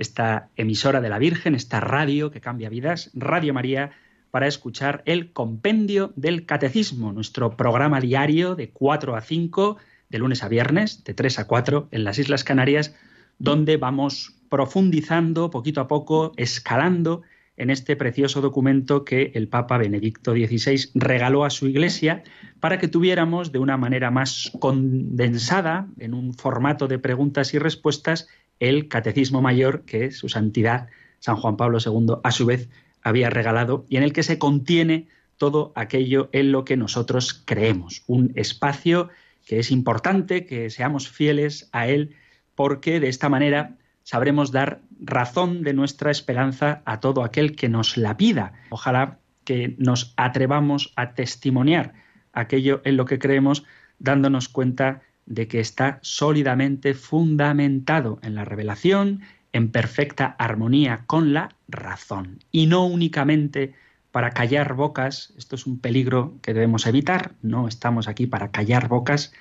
esta emisora de la Virgen, esta radio que cambia vidas, Radio María, para escuchar el Compendio del Catecismo, nuestro programa diario de 4 a 5, de lunes a viernes, de 3 a 4 en las Islas Canarias, donde vamos profundizando poquito a poco, escalando en este precioso documento que el Papa Benedicto XVI regaló a su Iglesia para que tuviéramos de una manera más condensada, en un formato de preguntas y respuestas, el Catecismo Mayor que su santidad San Juan Pablo II a su vez había regalado y en el que se contiene todo aquello en lo que nosotros creemos. Un espacio que es importante que seamos fieles a él porque de esta manera sabremos dar razón de nuestra esperanza a todo aquel que nos la pida. Ojalá que nos atrevamos a testimoniar aquello en lo que creemos dándonos cuenta de que está sólidamente fundamentado en la revelación, en perfecta armonía con la razón, y no únicamente para callar bocas, esto es un peligro que debemos evitar, no estamos aquí para callar bocas,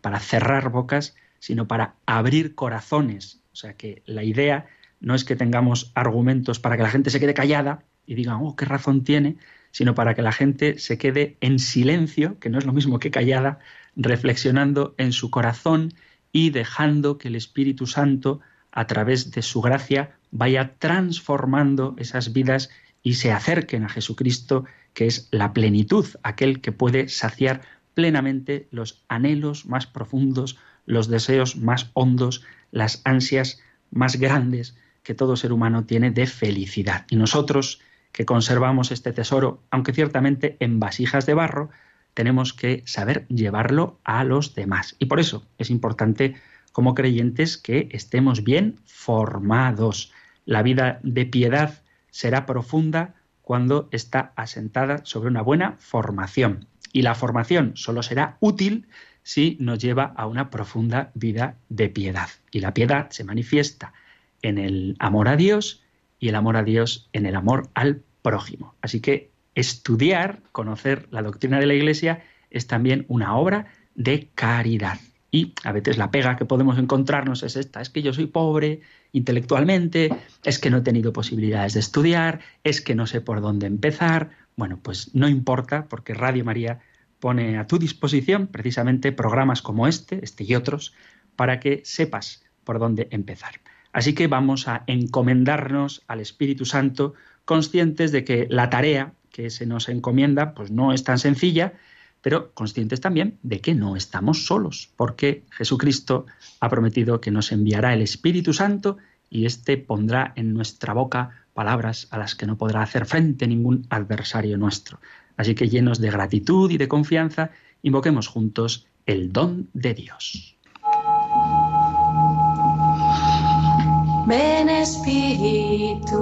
para cerrar bocas, sino para abrir corazones. O sea que la idea no es que tengamos argumentos para que la gente se quede callada y diga, oh, qué razón tiene, sino para que la gente se quede en silencio, que no es lo mismo que callada, reflexionando en su corazón y dejando que el Espíritu Santo, a través de su gracia, vaya transformando esas vidas y se acerquen a Jesucristo, que es la plenitud, aquel que puede saciar plenamente los anhelos más profundos, los deseos más hondos, las ansias más grandes que todo ser humano tiene de felicidad. Y nosotros, que conservamos este tesoro, aunque ciertamente en vasijas de barro, tenemos que saber llevarlo a los demás. Y por eso es importante como creyentes que estemos bien formados. La vida de piedad será profunda cuando está asentada sobre una buena formación. Y la formación solo será útil si nos lleva a una profunda vida de piedad. Y la piedad se manifiesta en el amor a Dios y el amor a Dios en el amor al prójimo. Así que estudiar, conocer la doctrina de la Iglesia es también una obra de caridad. Y a veces la pega que podemos encontrarnos es esta, es que yo soy pobre intelectualmente, es que no he tenido posibilidades de estudiar, es que no sé por dónde empezar. Bueno, pues no importa porque Radio María pone a tu disposición precisamente programas como este, este y otros, para que sepas por dónde empezar. Así que vamos a encomendarnos al Espíritu Santo conscientes de que la tarea que se nos encomienda pues no es tan sencilla, pero conscientes también de que no estamos solos, porque Jesucristo ha prometido que nos enviará el Espíritu Santo y éste pondrá en nuestra boca palabras a las que no podrá hacer frente ningún adversario nuestro. Así que llenos de gratitud y de confianza, invoquemos juntos el don de Dios. Ven Espíritu.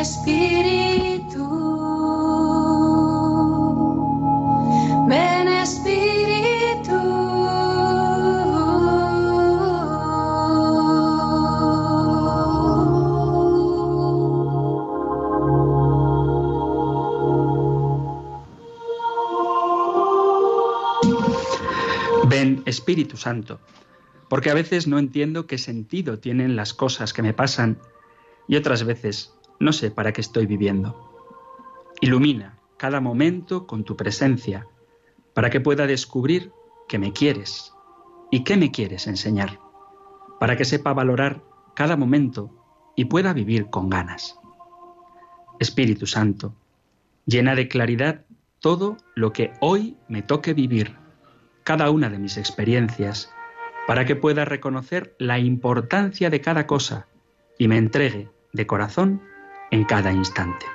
Espíritu, Santo, porque a veces no entiendo qué sentido tienen las cosas que me pasan y otras veces no sé para qué estoy viviendo. Ilumina cada momento con tu presencia, para que pueda descubrir que me quieres y qué me quieres enseñar, para que sepa valorar cada momento y pueda vivir con ganas. Espíritu Santo, llena de claridad todo lo que hoy me toque vivir, cada una de mis experiencias, para que pueda reconocer la importancia de cada cosa y me entregue de corazón en cada instante.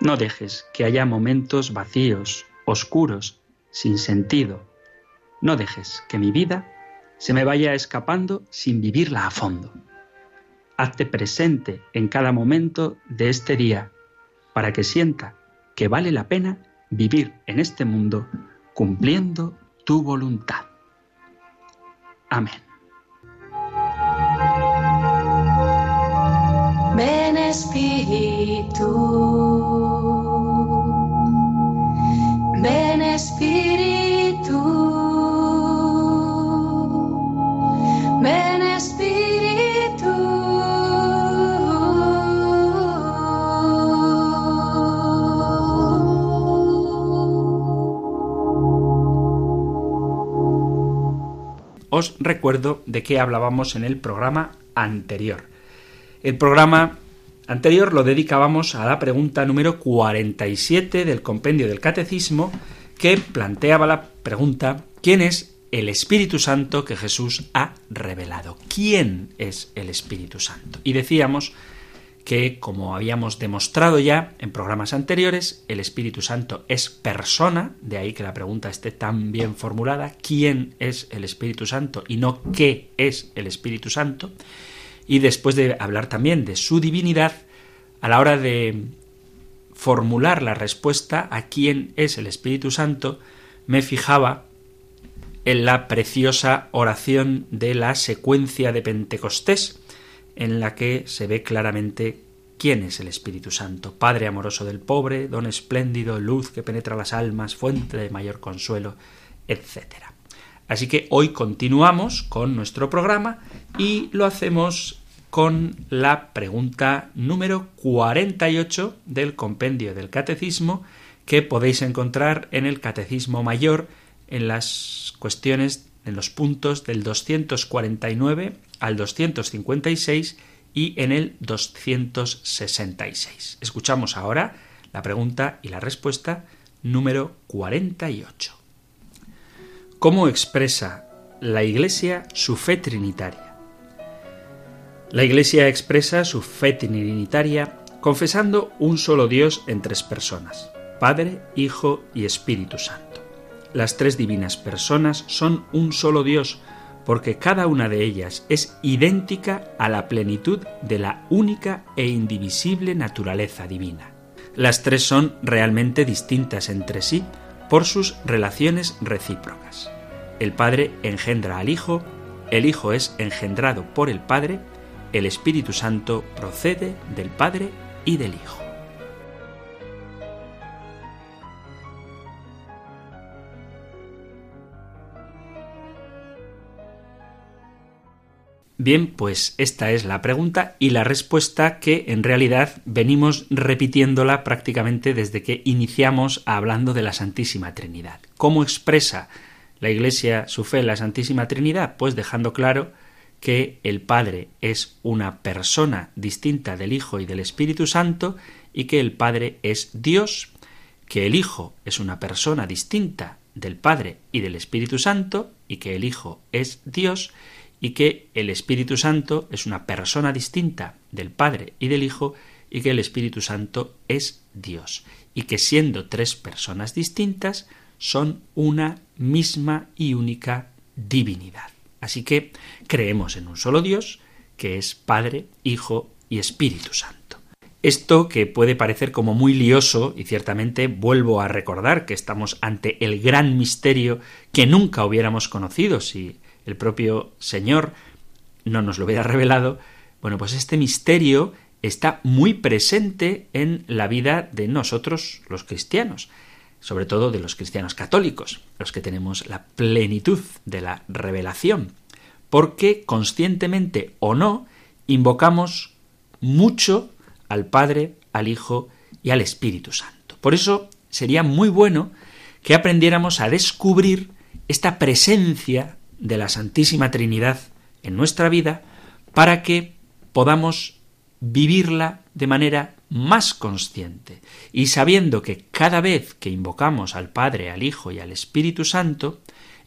No dejes que haya momentos vacíos, oscuros, sin sentido. No dejes que mi vida se me vaya escapando sin vivirla a fondo. hazte presente en cada momento de este día para que sienta que vale la pena vivir en este mundo cumpliendo tu voluntad. Amén. Espíritu, ven Espíritu, ven Espíritu. Os recuerdo de qué hablábamos en el programa anterior. El programa anterior lo dedicábamos a la pregunta número 47 del compendio del Catecismo que planteaba la pregunta ¿quién es el Espíritu Santo que Jesús ha revelado? ¿Quién es el Espíritu Santo? Y decíamos que, como habíamos demostrado ya en programas anteriores, el Espíritu Santo es persona, de ahí que la pregunta esté tan bien formulada, ¿quién es el Espíritu Santo? y no qué es el Espíritu Santo. Y después de hablar también de su divinidad, a la hora de formular la respuesta a quién es el Espíritu Santo, me fijaba en la preciosa oración de la secuencia de Pentecostés, en la que se ve claramente quién es el Espíritu Santo, Padre amoroso del pobre, don espléndido, luz que penetra las almas, fuente de mayor consuelo, etc. Así que hoy continuamos con nuestro programa y lo hacemos con la pregunta número 48 del compendio del Catecismo que podéis encontrar en el Catecismo Mayor en las cuestiones en los puntos del 249 al 256 y en el 266. Escuchamos ahora la pregunta y la respuesta número 48. ¿Cómo expresa la Iglesia su fe trinitaria? La Iglesia expresa su fe trinitaria confesando un solo Dios en tres personas, Padre, Hijo y Espíritu Santo. Las tres divinas personas son un solo Dios, porque cada una de ellas es idéntica a la plenitud de la única e indivisible naturaleza divina. Las tres son realmente distintas entre sí por sus relaciones recíprocas. El Padre engendra al Hijo, el Hijo es engendrado por el Padre, el Espíritu Santo procede del Padre y del Hijo. Bien, pues esta es la pregunta y la respuesta que en realidad venimos repitiéndola prácticamente desde que iniciamos hablando de la Santísima Trinidad. ¿Cómo expresa la Iglesia su fe en la Santísima Trinidad? Pues dejando claro que el Padre es una persona distinta del Hijo y del Espíritu Santo y que el Padre es Dios, que el Hijo es una persona distinta del Padre y del Espíritu Santo y que el Hijo es Dios y que el Espíritu Santo es una persona distinta del Padre y del Hijo y que el Espíritu Santo es Dios y que siendo tres personas distintas son una misma y única divinidad. Así que creemos en un solo Dios que es Padre, Hijo y Espíritu Santo. Esto que puede parecer como muy lioso, y ciertamente vuelvo a recordar que estamos ante el gran misterio que nunca hubiéramos conocido si el propio Señor no nos lo hubiera revelado, bueno, pues este misterio está muy presente en la vida de nosotros los cristianos, sobre todo de los cristianos católicos, los que tenemos la plenitud de la revelación, porque conscientemente o no invocamos mucho al Padre, al Hijo y al Espíritu Santo. Por eso sería muy bueno que aprendiéramos a descubrir esta presencia de la Santísima Trinidad en nuestra vida para que podamos vivirla de manera más consciente y sabiendo que cada vez que invocamos al Padre, al Hijo y al Espíritu Santo,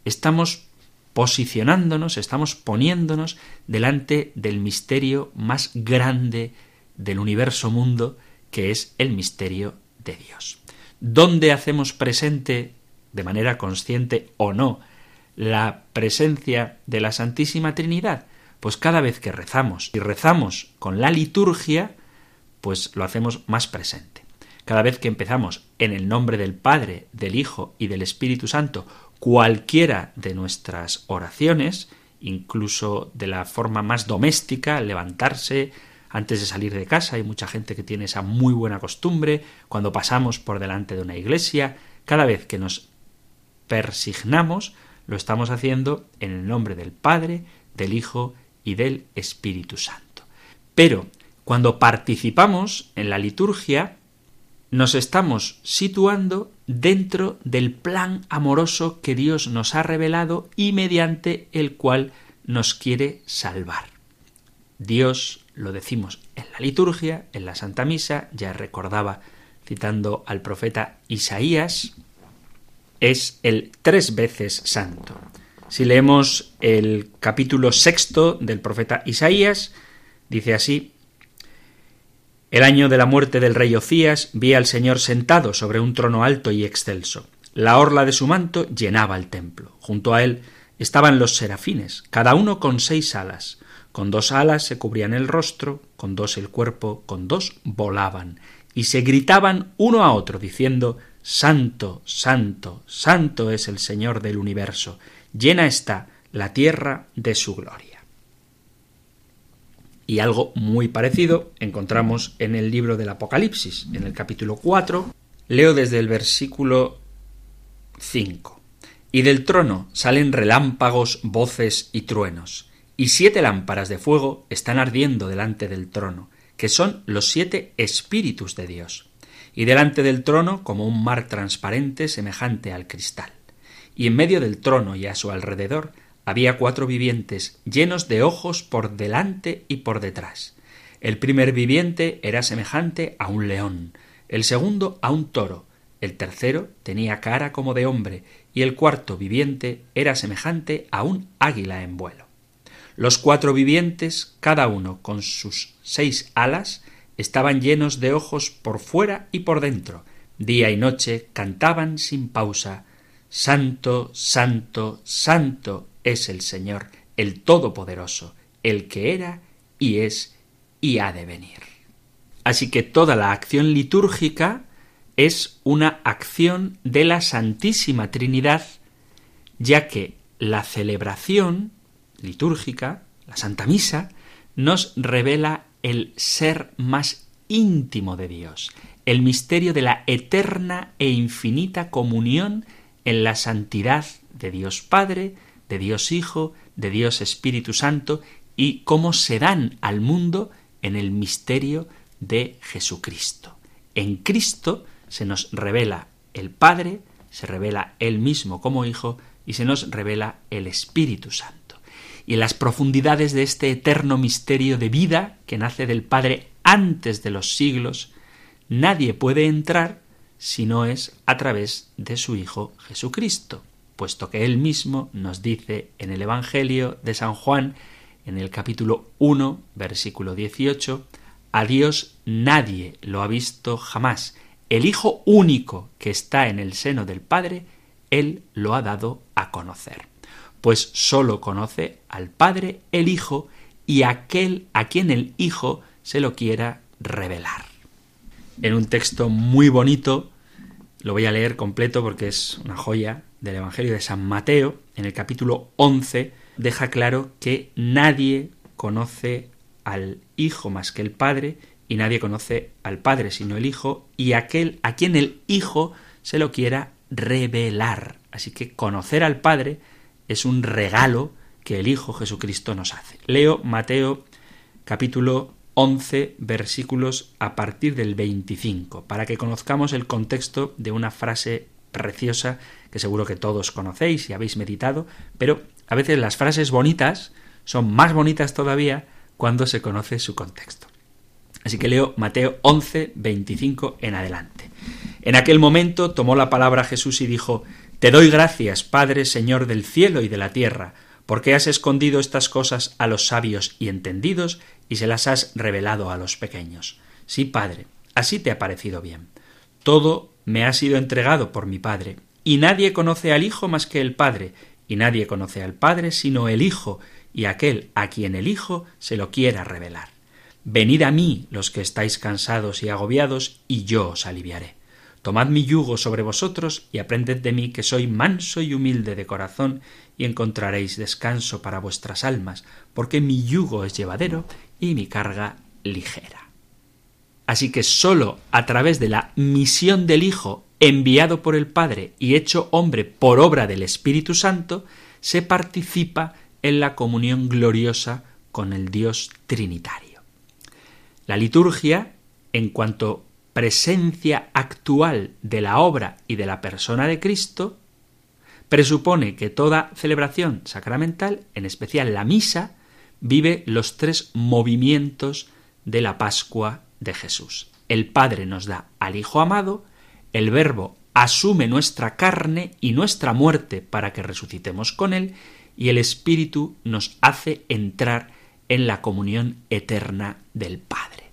estamos posicionándonos, estamos poniéndonos delante del misterio más grande del universo mundo, que es el misterio de Dios. ¿Dónde hacemos presente, de manera consciente o no, la presencia de la Santísima Trinidad? pues cada vez que rezamos y rezamos con la liturgia, pues lo hacemos más presente. Cada vez que empezamos en el nombre del Padre, del Hijo y del Espíritu Santo cualquiera de nuestras oraciones, incluso de la forma más doméstica, levantarse antes de salir de casa, hay mucha gente que tiene esa muy buena costumbre, cuando pasamos por delante de una iglesia, cada vez que nos persignamos, lo estamos haciendo en el nombre del Padre, del Hijo y del Espíritu Santo. Pero cuando participamos en la liturgia, nos estamos situando dentro del plan amoroso que Dios nos ha revelado y mediante el cual nos quiere salvar. Dios, lo decimos en la liturgia, en la Santa Misa, ya recordaba citando al profeta Isaías, es el tres veces santo. Si leemos el capítulo sexto del profeta Isaías, dice así, el año de la muerte del rey Ocías vi al Señor sentado sobre un trono alto y excelso. La orla de su manto llenaba el templo. Junto a él estaban los serafines, cada uno con seis alas. Con dos alas se cubrían el rostro, con dos el cuerpo, con dos volaban, y se gritaban uno a otro, diciendo Santo, Santo, Santo es el Señor del universo, llena está la tierra de su gloria. Y algo muy parecido encontramos en el libro del Apocalipsis, en el capítulo 4. Leo desde el versículo 5. Y del trono salen relámpagos, voces y truenos, y siete lámparas de fuego están ardiendo delante del trono, que son los siete espíritus de Dios. Y delante del trono como un mar transparente semejante al cristal. Y en medio del trono y a su alrededor había cuatro vivientes llenos de ojos por delante y por detrás. El primer viviente era semejante a un león, el segundo a un toro, el tercero tenía cara como de hombre, y el cuarto viviente era semejante a un águila en vuelo. Los cuatro vivientes, cada uno con sus seis alas, estaban llenos de ojos por fuera y por dentro. Día y noche cantaban sin pausa Santo, Santo, Santo es el Señor, el Todopoderoso, el que era y es y ha de venir. Así que toda la acción litúrgica es una acción de la Santísima Trinidad, ya que la celebración litúrgica, la Santa Misa, nos revela el ser más íntimo de Dios, el misterio de la eterna e infinita comunión en la santidad de Dios Padre, de Dios Hijo, de Dios Espíritu Santo y cómo se dan al mundo en el misterio de Jesucristo. En Cristo se nos revela el Padre, se revela Él mismo como Hijo y se nos revela el Espíritu Santo. Y en las profundidades de este eterno misterio de vida que nace del Padre antes de los siglos, nadie puede entrar si no es a través de su Hijo Jesucristo puesto que él mismo nos dice en el Evangelio de San Juan, en el capítulo 1, versículo 18, a Dios nadie lo ha visto jamás. El Hijo único que está en el seno del Padre, Él lo ha dado a conocer. Pues sólo conoce al Padre el Hijo y aquel a quien el Hijo se lo quiera revelar. En un texto muy bonito, lo voy a leer completo porque es una joya, del Evangelio de San Mateo, en el capítulo 11, deja claro que nadie conoce al Hijo más que el Padre, y nadie conoce al Padre sino el Hijo, y aquel a quien el Hijo se lo quiera revelar. Así que conocer al Padre es un regalo que el Hijo Jesucristo nos hace. Leo Mateo capítulo 11 versículos a partir del 25, para que conozcamos el contexto de una frase preciosa que seguro que todos conocéis y habéis meditado, pero a veces las frases bonitas son más bonitas todavía cuando se conoce su contexto. Así que leo Mateo 11, 25 en adelante. En aquel momento tomó la palabra Jesús y dijo, Te doy gracias, Padre, Señor del cielo y de la tierra, porque has escondido estas cosas a los sabios y entendidos y se las has revelado a los pequeños. Sí, Padre, así te ha parecido bien. Todo me ha sido entregado por mi Padre, y nadie conoce al Hijo más que el Padre, y nadie conoce al Padre sino el Hijo, y aquel a quien el Hijo se lo quiera revelar. Venid a mí los que estáis cansados y agobiados, y yo os aliviaré. Tomad mi yugo sobre vosotros y aprended de mí que soy manso y humilde de corazón, y encontraréis descanso para vuestras almas, porque mi yugo es llevadero y mi carga ligera. Así que sólo a través de la misión del Hijo, enviado por el Padre y hecho hombre por obra del Espíritu Santo, se participa en la comunión gloriosa con el Dios Trinitario. La liturgia, en cuanto presencia actual de la obra y de la persona de Cristo, presupone que toda celebración sacramental, en especial la misa, vive los tres movimientos de la Pascua de Jesús. El Padre nos da al Hijo amado, el Verbo asume nuestra carne y nuestra muerte para que resucitemos con Él, y el Espíritu nos hace entrar en la comunión eterna del Padre.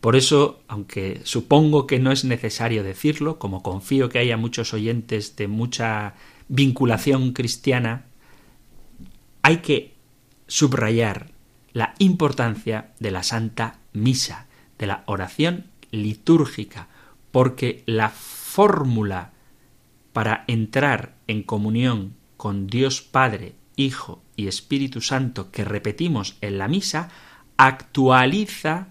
Por eso, aunque supongo que no es necesario decirlo, como confío que haya muchos oyentes de mucha vinculación cristiana, hay que subrayar la importancia de la Santa Misa, de la oración litúrgica, porque la fórmula para entrar en comunión con Dios Padre, Hijo y Espíritu Santo que repetimos en la misa actualiza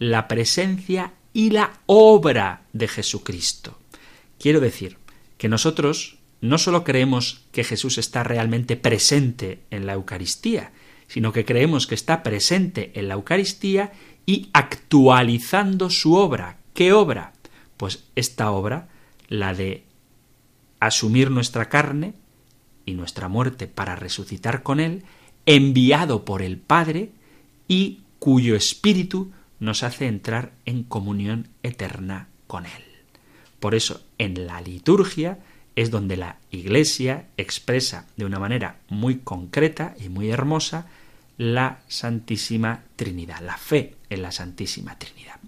la presencia y la obra de Jesucristo. Quiero decir que nosotros no solo creemos que Jesús está realmente presente en la Eucaristía, sino que creemos que está presente en la Eucaristía y actualizando su obra. ¿Qué obra? Pues esta obra, la de asumir nuestra carne y nuestra muerte para resucitar con Él, enviado por el Padre y cuyo espíritu nos hace entrar en comunión eterna con Él. Por eso, en la liturgia es donde la Iglesia expresa de una manera muy concreta y muy hermosa la Santísima Trinidad, la fe en la Santísima Trinidad.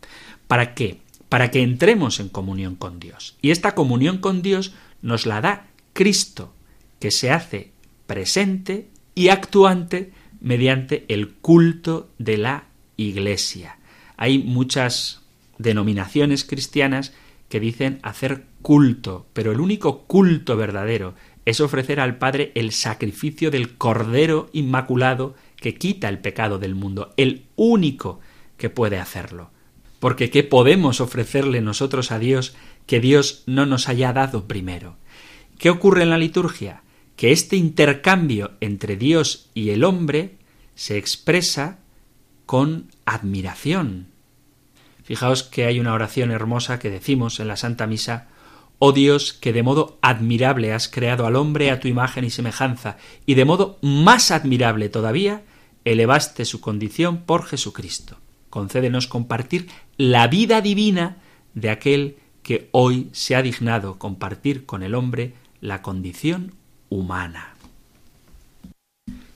¿Para qué? Para que entremos en comunión con Dios. Y esta comunión con Dios nos la da Cristo, que se hace presente y actuante mediante el culto de la Iglesia. Hay muchas denominaciones cristianas que dicen hacer culto, pero el único culto verdadero es ofrecer al Padre el sacrificio del Cordero Inmaculado que quita el pecado del mundo, el único que puede hacerlo. Porque ¿qué podemos ofrecerle nosotros a Dios que Dios no nos haya dado primero? ¿Qué ocurre en la liturgia? Que este intercambio entre Dios y el hombre se expresa con admiración. Fijaos que hay una oración hermosa que decimos en la Santa Misa Oh Dios, que de modo admirable has creado al hombre a tu imagen y semejanza, y de modo más admirable todavía, elevaste su condición por Jesucristo. Concédenos compartir la vida divina de aquel que hoy se ha dignado compartir con el hombre la condición humana.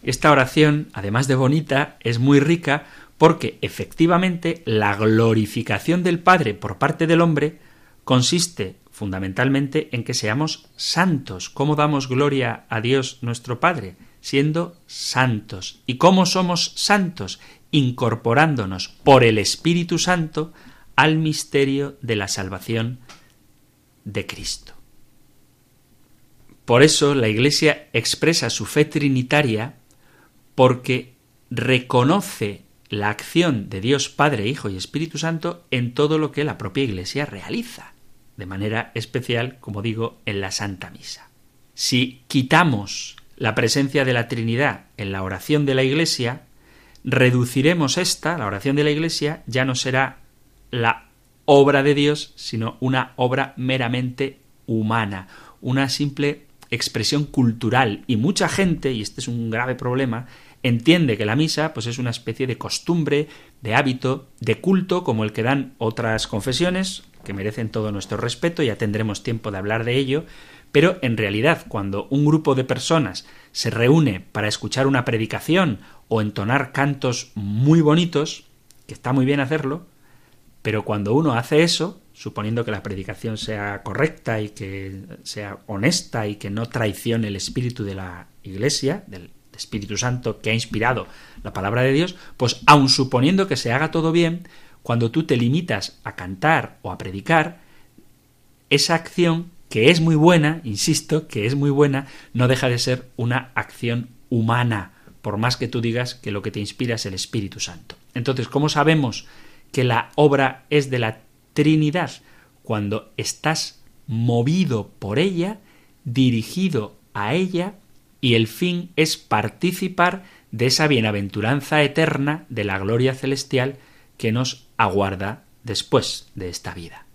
Esta oración, además de bonita, es muy rica porque efectivamente la glorificación del Padre por parte del hombre consiste fundamentalmente en que seamos santos. ¿Cómo damos gloria a Dios nuestro Padre? Siendo santos. ¿Y cómo somos santos? Incorporándonos por el Espíritu Santo al misterio de la salvación de Cristo. Por eso la Iglesia expresa su fe trinitaria porque reconoce la acción de Dios Padre, Hijo y Espíritu Santo en todo lo que la propia Iglesia realiza, de manera especial, como digo, en la Santa Misa. Si quitamos la presencia de la Trinidad en la oración de la Iglesia, reduciremos esta, la oración de la Iglesia, ya no será la obra de Dios, sino una obra meramente humana, una simple expresión cultural. Y mucha gente, y este es un grave problema, entiende que la misa pues es una especie de costumbre, de hábito, de culto como el que dan otras confesiones que merecen todo nuestro respeto, ya tendremos tiempo de hablar de ello, pero en realidad cuando un grupo de personas se reúne para escuchar una predicación o entonar cantos muy bonitos, que está muy bien hacerlo, pero cuando uno hace eso, suponiendo que la predicación sea correcta y que sea honesta y que no traicione el espíritu de la Iglesia, del Espíritu Santo que ha inspirado la palabra de Dios, pues aun suponiendo que se haga todo bien, cuando tú te limitas a cantar o a predicar, esa acción, que es muy buena, insisto, que es muy buena, no deja de ser una acción humana, por más que tú digas que lo que te inspira es el Espíritu Santo. Entonces, ¿cómo sabemos que la obra es de la Trinidad? Cuando estás movido por ella, dirigido a ella, y el fin es participar de esa bienaventuranza eterna de la gloria celestial que nos aguarda después de esta vida.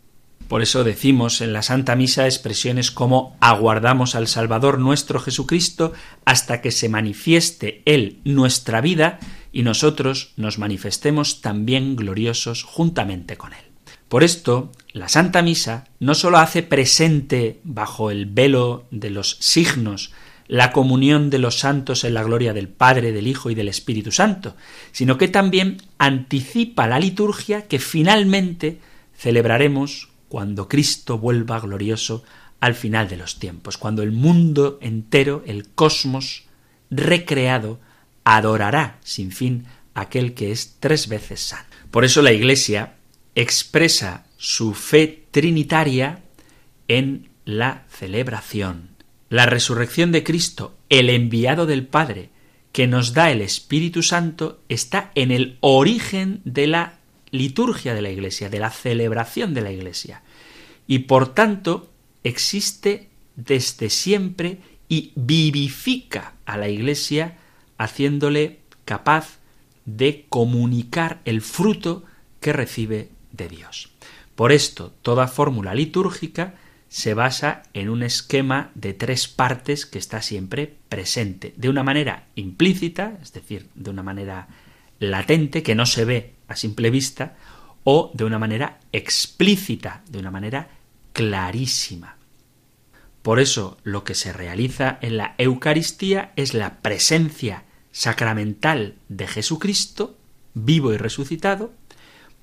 Por eso decimos en la Santa Misa expresiones como aguardamos al Salvador nuestro Jesucristo hasta que se manifieste Él nuestra vida y nosotros nos manifestemos también gloriosos juntamente con Él. Por esto, la Santa Misa no sólo hace presente bajo el velo de los signos la comunión de los santos en la gloria del Padre, del Hijo y del Espíritu Santo, sino que también anticipa la liturgia que finalmente celebraremos cuando Cristo vuelva glorioso al final de los tiempos, cuando el mundo entero, el cosmos recreado, adorará sin fin aquel que es tres veces santo. Por eso la Iglesia expresa su fe trinitaria en la celebración la resurrección de Cristo, el enviado del Padre, que nos da el Espíritu Santo, está en el origen de la liturgia de la Iglesia, de la celebración de la Iglesia. Y por tanto existe desde siempre y vivifica a la Iglesia haciéndole capaz de comunicar el fruto que recibe de Dios. Por esto, toda fórmula litúrgica se basa en un esquema de tres partes que está siempre presente, de una manera implícita, es decir, de una manera latente, que no se ve a simple vista, o de una manera explícita, de una manera clarísima. Por eso lo que se realiza en la Eucaristía es la presencia sacramental de Jesucristo, vivo y resucitado,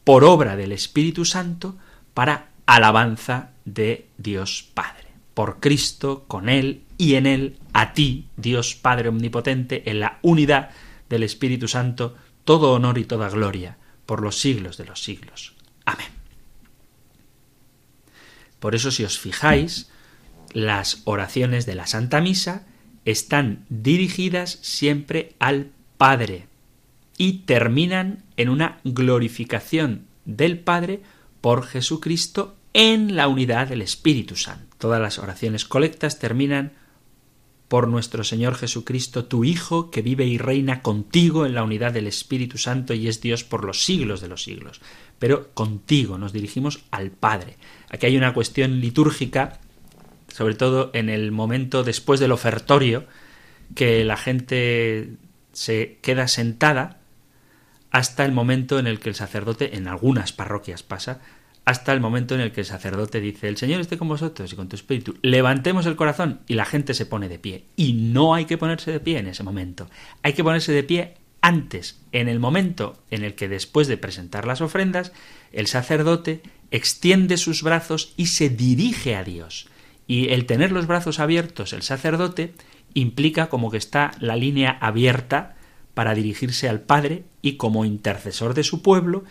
por obra del Espíritu Santo, para alabanza de Dios Padre. Por Cristo, con Él y en Él, a ti, Dios Padre Omnipotente, en la unidad del Espíritu Santo, todo honor y toda gloria, por los siglos de los siglos. Amén. Por eso, si os fijáis, las oraciones de la Santa Misa están dirigidas siempre al Padre y terminan en una glorificación del Padre por Jesucristo en la unidad del Espíritu Santo. Todas las oraciones colectas terminan por nuestro Señor Jesucristo, tu Hijo, que vive y reina contigo en la unidad del Espíritu Santo y es Dios por los siglos de los siglos. Pero contigo nos dirigimos al Padre. Aquí hay una cuestión litúrgica, sobre todo en el momento después del ofertorio, que la gente se queda sentada hasta el momento en el que el sacerdote, en algunas parroquias pasa, hasta el momento en el que el sacerdote dice, el Señor esté con vosotros y con tu espíritu. Levantemos el corazón y la gente se pone de pie. Y no hay que ponerse de pie en ese momento. Hay que ponerse de pie antes, en el momento en el que después de presentar las ofrendas, el sacerdote extiende sus brazos y se dirige a Dios. Y el tener los brazos abiertos el sacerdote implica como que está la línea abierta para dirigirse al Padre y como intercesor de su pueblo,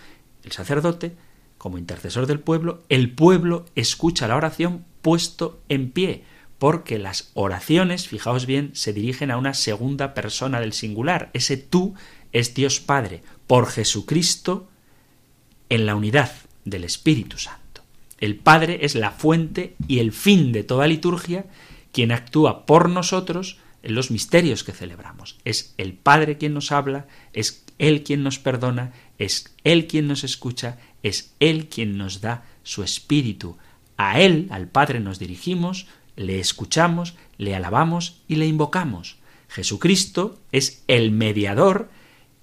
el sacerdote como intercesor del pueblo, el pueblo escucha la oración puesto en pie, porque las oraciones, fijaos bien, se dirigen a una segunda persona del singular. Ese tú es Dios Padre, por Jesucristo, en la unidad del Espíritu Santo. El Padre es la fuente y el fin de toda liturgia, quien actúa por nosotros en los misterios que celebramos. Es el Padre quien nos habla, es Él quien nos perdona, es Él quien nos escucha, es Él quien nos da su espíritu. A Él, al Padre, nos dirigimos, le escuchamos, le alabamos y le invocamos. Jesucristo es el mediador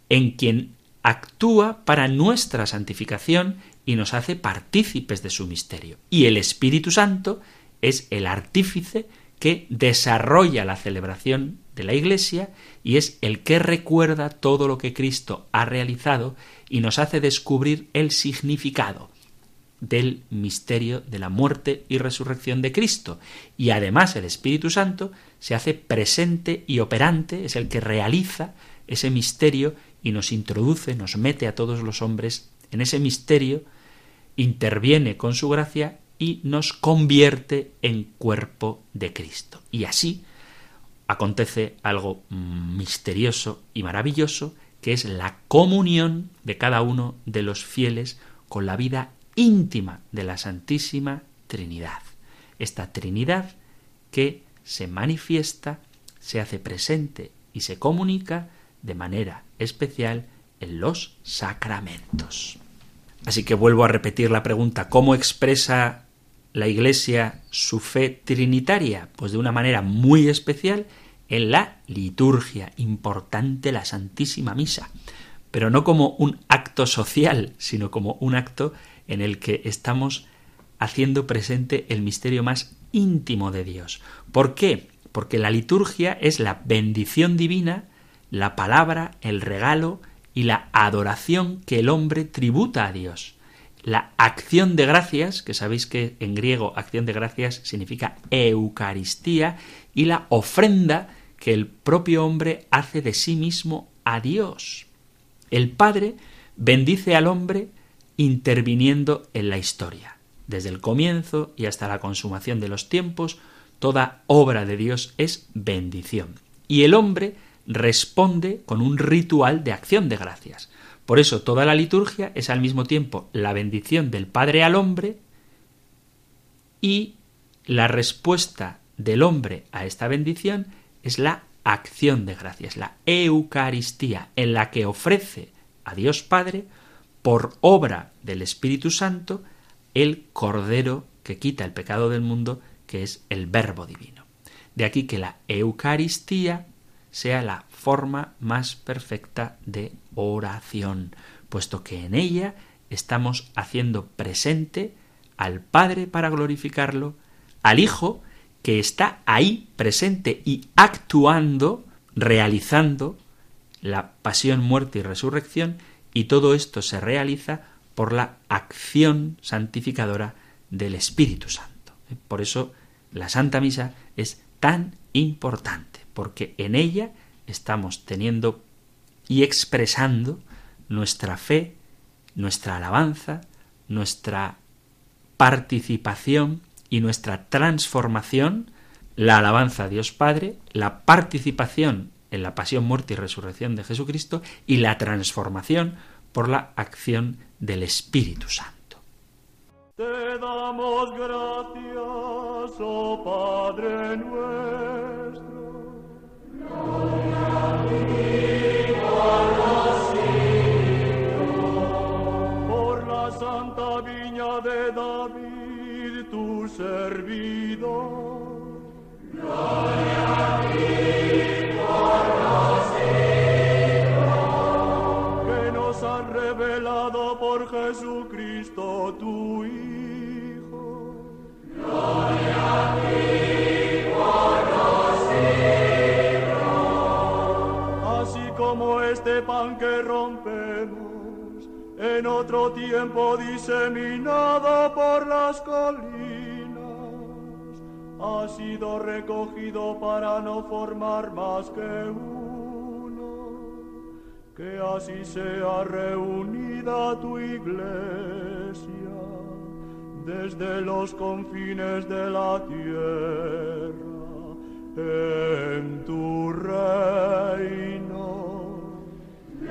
en quien actúa para nuestra santificación y nos hace partícipes de su misterio. Y el Espíritu Santo es el artífice que desarrolla la celebración de la Iglesia y es el que recuerda todo lo que Cristo ha realizado y nos hace descubrir el significado del misterio de la muerte y resurrección de Cristo. Y además el Espíritu Santo se hace presente y operante, es el que realiza ese misterio y nos introduce, nos mete a todos los hombres en ese misterio, interviene con su gracia y nos convierte en cuerpo de Cristo. Y así acontece algo misterioso y maravilloso, que es la comunión de cada uno de los fieles con la vida íntima de la Santísima Trinidad. Esta Trinidad que se manifiesta, se hace presente y se comunica de manera especial en los sacramentos. Así que vuelvo a repetir la pregunta, ¿cómo expresa la Iglesia su fe trinitaria? Pues de una manera muy especial en la liturgia, importante la Santísima Misa, pero no como un acto social, sino como un acto en el que estamos haciendo presente el misterio más íntimo de Dios. ¿Por qué? Porque la liturgia es la bendición divina, la palabra, el regalo y la adoración que el hombre tributa a Dios. La acción de gracias, que sabéis que en griego acción de gracias significa Eucaristía, y la ofrenda que el propio hombre hace de sí mismo a Dios. El Padre bendice al hombre interviniendo en la historia. Desde el comienzo y hasta la consumación de los tiempos, toda obra de Dios es bendición. Y el hombre responde con un ritual de acción de gracias. Por eso toda la liturgia es al mismo tiempo la bendición del Padre al hombre y la respuesta del hombre a esta bendición es la acción de gracias, la Eucaristía, en la que ofrece a Dios Padre, por obra del Espíritu Santo, el Cordero que quita el pecado del mundo, que es el Verbo Divino. De aquí que la Eucaristía sea la forma más perfecta de oración, puesto que en ella estamos haciendo presente al Padre para glorificarlo, al Hijo que está ahí presente y actuando, realizando la pasión, muerte y resurrección, y todo esto se realiza por la acción santificadora del Espíritu Santo. Por eso la Santa Misa es tan importante, porque en ella estamos teniendo y expresando nuestra fe, nuestra alabanza, nuestra participación y nuestra transformación, la alabanza a Dios Padre, la participación en la pasión, muerte y resurrección de Jesucristo y la transformación por la acción del Espíritu Santo. Te damos gracias, oh Padre nuestro. David, tu servidor. que nos han este pan que rompemos, en otro tiempo diseminado por las colinas, ha sido recogido para no formar más que uno, que así sea reunida tu iglesia desde los confines de la tierra en tu reino.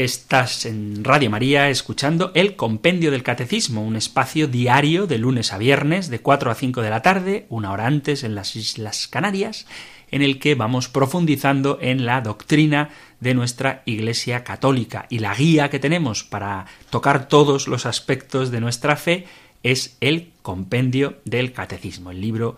Estás en Radio María escuchando el Compendio del Catecismo, un espacio diario de lunes a viernes de 4 a 5 de la tarde, una hora antes en las Islas Canarias, en el que vamos profundizando en la doctrina de nuestra Iglesia Católica. Y la guía que tenemos para tocar todos los aspectos de nuestra fe es el Compendio del Catecismo, el libro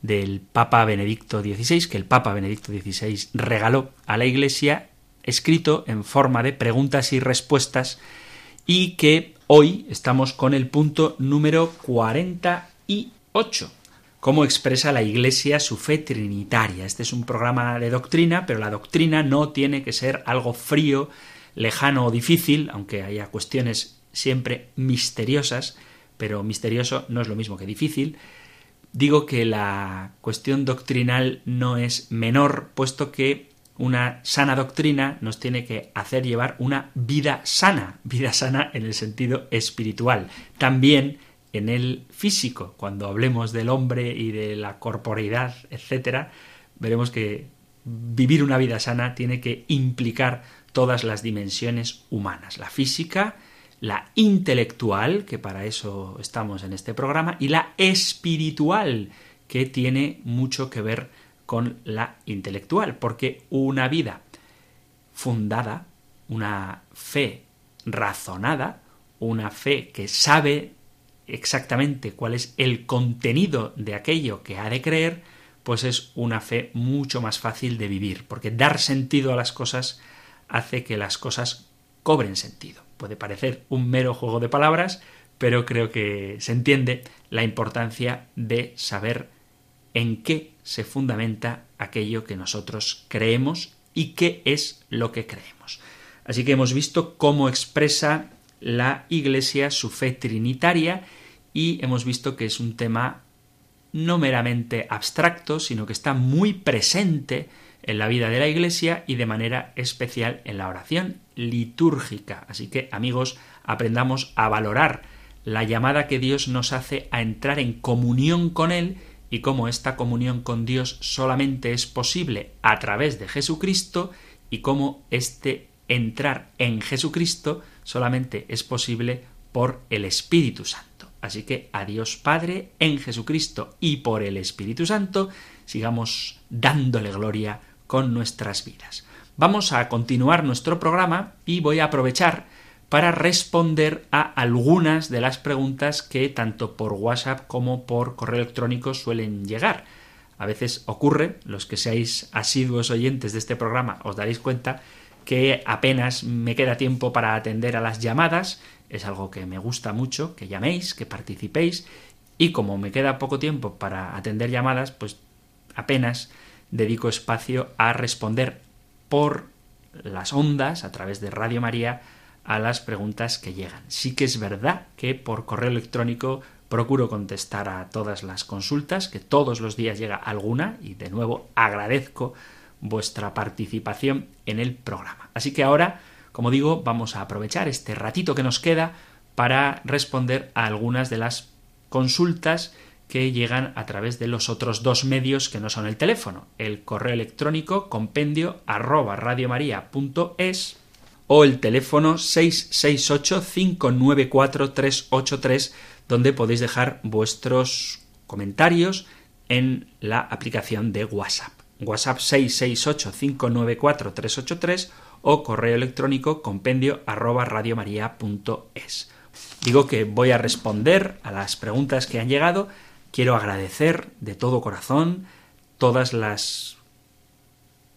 del Papa Benedicto XVI, que el Papa Benedicto XVI regaló a la Iglesia escrito en forma de preguntas y respuestas y que hoy estamos con el punto número 48. ¿Cómo expresa la Iglesia su fe trinitaria? Este es un programa de doctrina, pero la doctrina no tiene que ser algo frío, lejano o difícil, aunque haya cuestiones siempre misteriosas, pero misterioso no es lo mismo que difícil. Digo que la cuestión doctrinal no es menor, puesto que una sana doctrina nos tiene que hacer llevar una vida sana, vida sana en el sentido espiritual, también en el físico. Cuando hablemos del hombre y de la corporeidad, etcétera, veremos que vivir una vida sana tiene que implicar todas las dimensiones humanas, la física, la intelectual, que para eso estamos en este programa, y la espiritual, que tiene mucho que ver con la intelectual, porque una vida fundada, una fe razonada, una fe que sabe exactamente cuál es el contenido de aquello que ha de creer, pues es una fe mucho más fácil de vivir, porque dar sentido a las cosas hace que las cosas cobren sentido. Puede parecer un mero juego de palabras, pero creo que se entiende la importancia de saber en qué se fundamenta aquello que nosotros creemos y qué es lo que creemos. Así que hemos visto cómo expresa la Iglesia su fe trinitaria y hemos visto que es un tema no meramente abstracto, sino que está muy presente en la vida de la Iglesia y de manera especial en la oración litúrgica. Así que, amigos, aprendamos a valorar la llamada que Dios nos hace a entrar en comunión con Él y cómo esta comunión con Dios solamente es posible a través de Jesucristo y cómo este entrar en Jesucristo solamente es posible por el Espíritu Santo. Así que a Dios Padre en Jesucristo y por el Espíritu Santo sigamos dándole gloria con nuestras vidas. Vamos a continuar nuestro programa y voy a aprovechar para responder a algunas de las preguntas que tanto por WhatsApp como por correo electrónico suelen llegar. A veces ocurre, los que seáis asiduos oyentes de este programa os daréis cuenta que apenas me queda tiempo para atender a las llamadas, es algo que me gusta mucho, que llaméis, que participéis, y como me queda poco tiempo para atender llamadas, pues apenas dedico espacio a responder por las ondas a través de Radio María a las preguntas que llegan. Sí que es verdad que por correo electrónico procuro contestar a todas las consultas, que todos los días llega alguna y de nuevo agradezco vuestra participación en el programa. Así que ahora, como digo, vamos a aprovechar este ratito que nos queda para responder a algunas de las consultas que llegan a través de los otros dos medios que no son el teléfono, el correo electrónico compendio arroba radiomaria.es o el teléfono 668-594-383, donde podéis dejar vuestros comentarios en la aplicación de WhatsApp. WhatsApp 668-594-383 o correo electrónico compendio arroba radiomaria.es. Digo que voy a responder a las preguntas que han llegado. Quiero agradecer de todo corazón todas las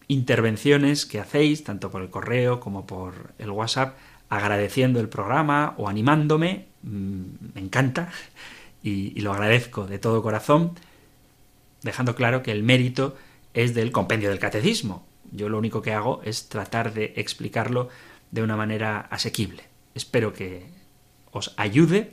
intervenciones que hacéis, tanto por el correo como por el WhatsApp, agradeciendo el programa o animándome. Mm, me encanta y, lo agradezco de todo corazón, dejando claro que el mérito es del compendio del catecismo. Yo lo único que hago es tratar de explicarlo de una manera asequible. Espero que os ayude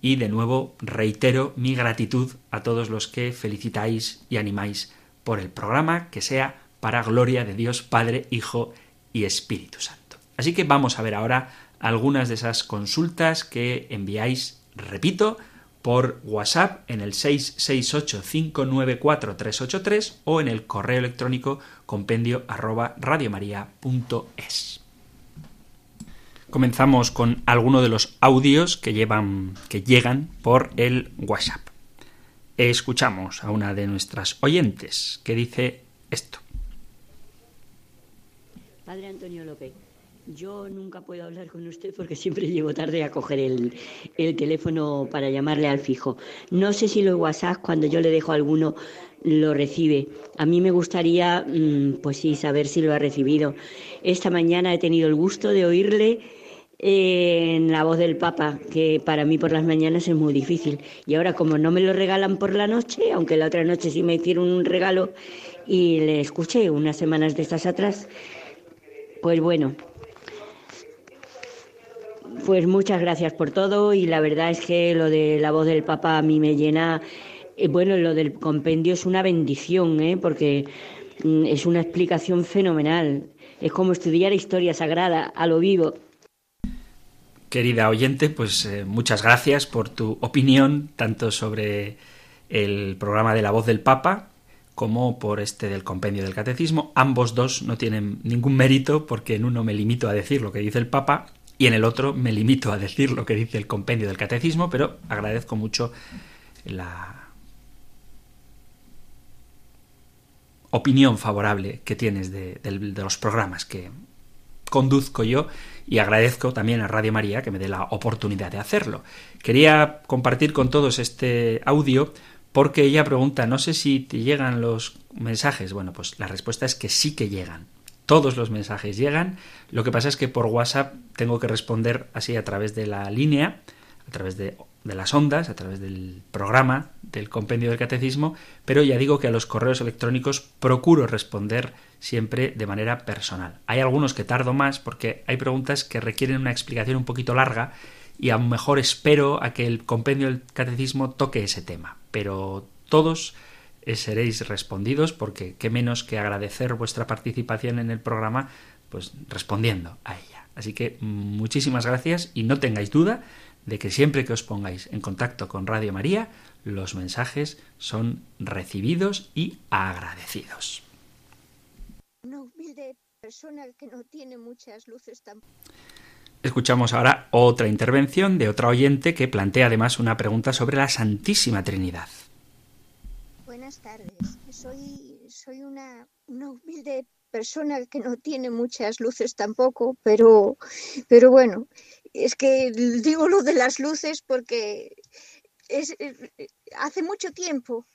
y de nuevo reitero mi gratitud a todos los que felicitáis y animáis por el programa, que sea para gloria de Dios Padre, Hijo y Espíritu Santo. Así que vamos a ver ahora algunas de esas consultas que enviáis, repito, por WhatsApp en el 668-594-383 o en el correo electrónico compendio arroba comenzamos con alguno de los audios que llevan que llegan por el WhatsApp. Escuchamos a una de nuestras oyentes que dice esto. Padre Antonio López, yo nunca puedo hablar con usted porque siempre llevo tarde a coger el, el, teléfono para llamarle al fijo. No sé si los WhatsApp, cuando yo le dejo a alguno, lo recibe. A mí me gustaría, mm, pues sí, saber si lo ha recibido. Esta mañana he tenido el gusto de oírle en la voz del Papa, que para mí por las mañanas es muy difícil. Y ahora como no me lo regalan por la noche, aunque la otra noche sí me hicieron un regalo y le escuché unas semanas de estas atrás, pues bueno, pues muchas gracias por todo y la verdad es que lo de la voz del Papa a mí me llena, eh, bueno, lo del compendio es una bendición, ¿eh? porque mm, es una explicación fenomenal. Es como estudiar historia sagrada a lo vivo. Querida oyente, pues eh, muchas gracias por tu opinión, tanto sobre el programa de la voz del Papa como por este del compendio del catecismo. Ambos dos no tienen ningún mérito porque en uno me limito a decir lo que dice el Papa y en el otro me limito a decir lo que dice el compendio del catecismo, pero agradezco mucho la opinión favorable que tienes de, de los programas que conduzco yo y agradezco también a Radio María que me dé la oportunidad de hacerlo. Quería compartir con todos este audio porque ella pregunta, no sé si te llegan los mensajes. Bueno, pues la respuesta es que sí que llegan. Todos los mensajes llegan. Lo que pasa es que por WhatsApp tengo que responder así a través de la línea, a través de, de las ondas, a través del programa, del compendio del catecismo, pero ya digo que a los correos electrónicos procuro responder siempre de manera personal. Hay algunos que tardo más porque hay preguntas que requieren una explicación un poquito larga y a lo mejor espero a que el compendio del catecismo toque ese tema. Pero todos eh, seréis respondidos porque qué menos que agradecer vuestra participación en el programa pues respondiendo a ella. Así que muchísimas gracias y no tengáis duda de que siempre que os pongáis en contacto con Radio María, los mensajes son recibidos y agradecidos una humilde persona que no tiene muchas luces tampoco. Escuchamos ahora otra intervención de otra oyente que plantea además una pregunta sobre la Santísima Trinidad. Buenas tardes. Soy, una, una humilde persona que no tiene muchas luces tampoco, pero, pero bueno, es que digo lo de las luces porque es, hace mucho tiempo